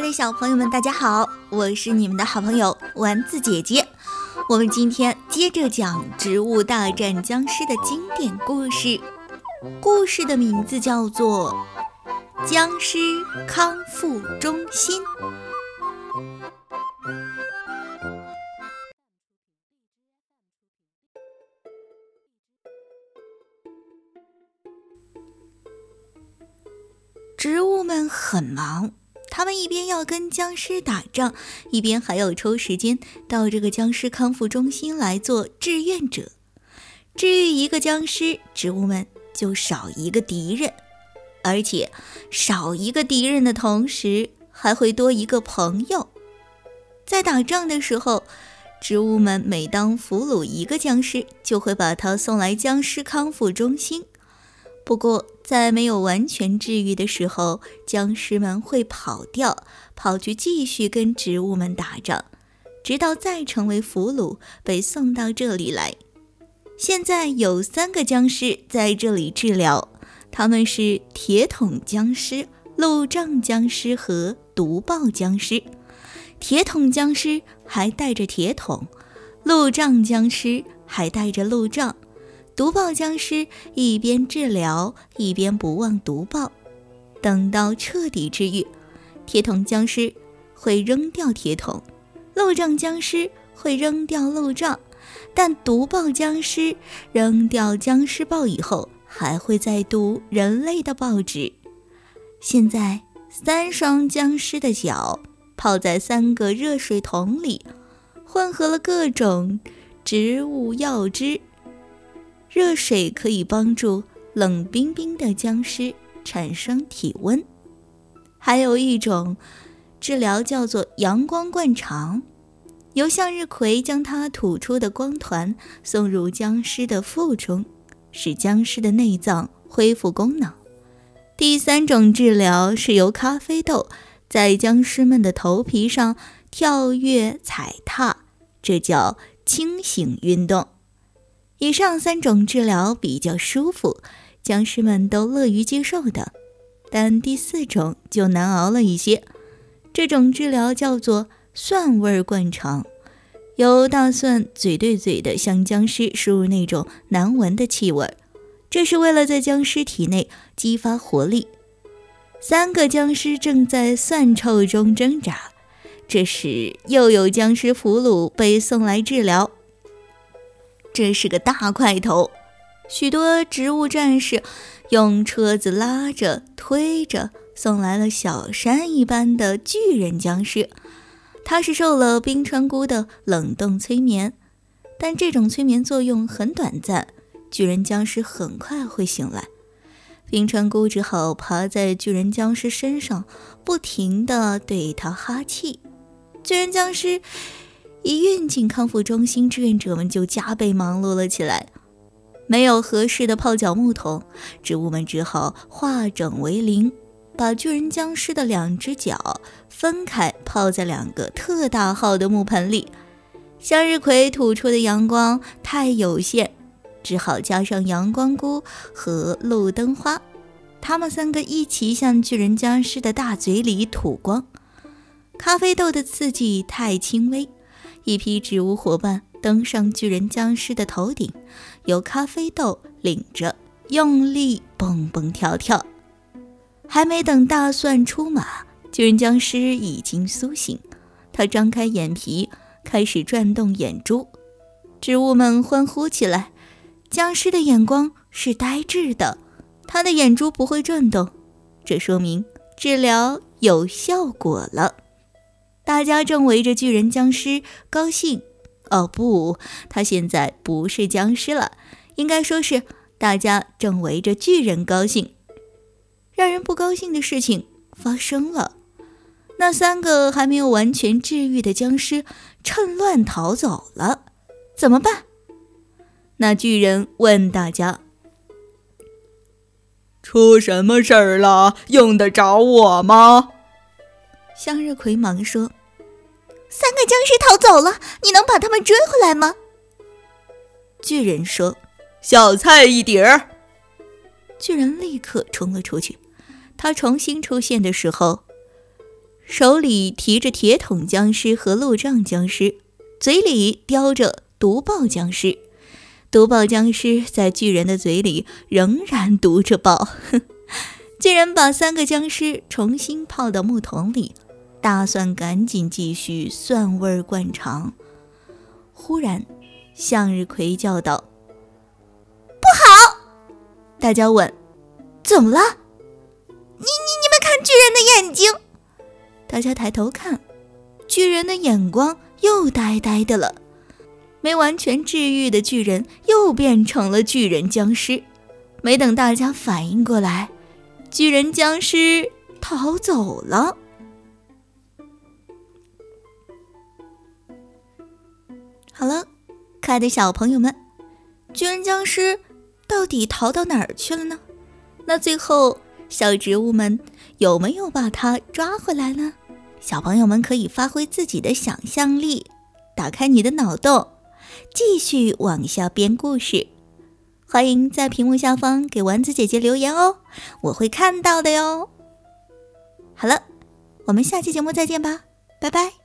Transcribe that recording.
爱的小朋友们，大家好，我是你们的好朋友丸子姐姐。我们今天接着讲《植物大战僵尸》的经典故事，故事的名字叫做《僵尸康复中心》。植物们很忙。他们一边要跟僵尸打仗，一边还要抽时间到这个僵尸康复中心来做志愿者。治愈一个僵尸，植物们就少一个敌人，而且少一个敌人的同时，还会多一个朋友。在打仗的时候，植物们每当俘虏一个僵尸，就会把他送来僵尸康复中心。不过，在没有完全治愈的时候，僵尸们会跑掉，跑去继续跟植物们打仗，直到再成为俘虏，被送到这里来。现在有三个僵尸在这里治疗，他们是铁桶僵尸、路障僵尸和毒爆僵尸。铁桶僵尸还带着铁桶，路障僵尸还带着路障。毒爆僵尸一边治疗一边不忘毒爆，等到彻底治愈，铁桶僵尸会扔掉铁桶，漏障僵尸会扔掉漏障，但毒爆僵尸扔掉僵尸报以后，还会再毒人类的报纸。现在三双僵尸的脚泡在三个热水桶里，混合了各种植物药汁。热水可以帮助冷冰冰的僵尸产生体温，还有一种治疗叫做阳光灌肠，由向日葵将它吐出的光团送入僵尸的腹中，使僵尸的内脏恢复功能。第三种治疗是由咖啡豆在僵尸们的头皮上跳跃踩踏，这叫清醒运动。以上三种治疗比较舒服，僵尸们都乐于接受的，但第四种就难熬了一些。这种治疗叫做蒜味灌肠，由大蒜嘴对嘴的向僵尸输入那种难闻的气味，这是为了在僵尸体内激发活力。三个僵尸正在蒜臭中挣扎，这时又有僵尸俘虏被送来治疗。这是个大块头，许多植物战士用车子拉着、推着送来了小山一般的巨人僵尸。他是受了冰川菇的冷冻催眠，但这种催眠作用很短暂，巨人僵尸很快会醒来。冰川菇只好爬在巨人僵尸身上，不停地对他哈气。巨人僵尸。一运进康复中心，志愿者们就加倍忙碌了起来。没有合适的泡脚木桶，植物们只好化整为零，把巨人僵尸的两只脚分开泡在两个特大号的木盆里。向日葵吐出的阳光太有限，只好加上阳光菇和路灯花，他们三个一起向巨人僵尸的大嘴里吐光。咖啡豆的刺激太轻微。一批植物伙伴登上巨人僵尸的头顶，由咖啡豆领着，用力蹦蹦跳跳。还没等大蒜出马，巨人僵尸已经苏醒。他张开眼皮，开始转动眼珠。植物们欢呼起来。僵尸的眼光是呆滞的，他的眼珠不会转动，这说明治疗有效果了。大家正围着巨人僵尸高兴。哦不，他现在不是僵尸了，应该说是大家正围着巨人高兴。让人不高兴的事情发生了，那三个还没有完全治愈的僵尸趁乱逃走了，怎么办？那巨人问大家：“出什么事儿了？用得着我吗？”向日葵忙说。三个僵尸逃走了，你能把他们追回来吗？巨人说：“小菜一碟儿。”巨人立刻冲了出去。他重新出现的时候，手里提着铁桶僵尸和路障僵尸，嘴里叼着毒爆僵尸。毒爆僵尸在巨人的嘴里仍然毒着爆。巨人把三个僵尸重新泡到木桶里，打算赶紧继续蒜味灌肠。忽然，向日葵叫道：“不好！”大家问：“怎么了？”“你、你、你们看巨人的眼睛！”大家抬头看，巨人的眼光又呆呆的了。没完全治愈的巨人又变成了巨人僵尸。没等大家反应过来，巨人僵尸逃走了。好了，可爱的小朋友们，巨人僵尸到底逃到哪儿去了呢？那最后小植物们有没有把它抓回来呢？小朋友们可以发挥自己的想象力，打开你的脑洞，继续往下编故事。欢迎在屏幕下方给丸子姐姐留言哦，我会看到的哟。好了，我们下期节目再见吧，拜拜。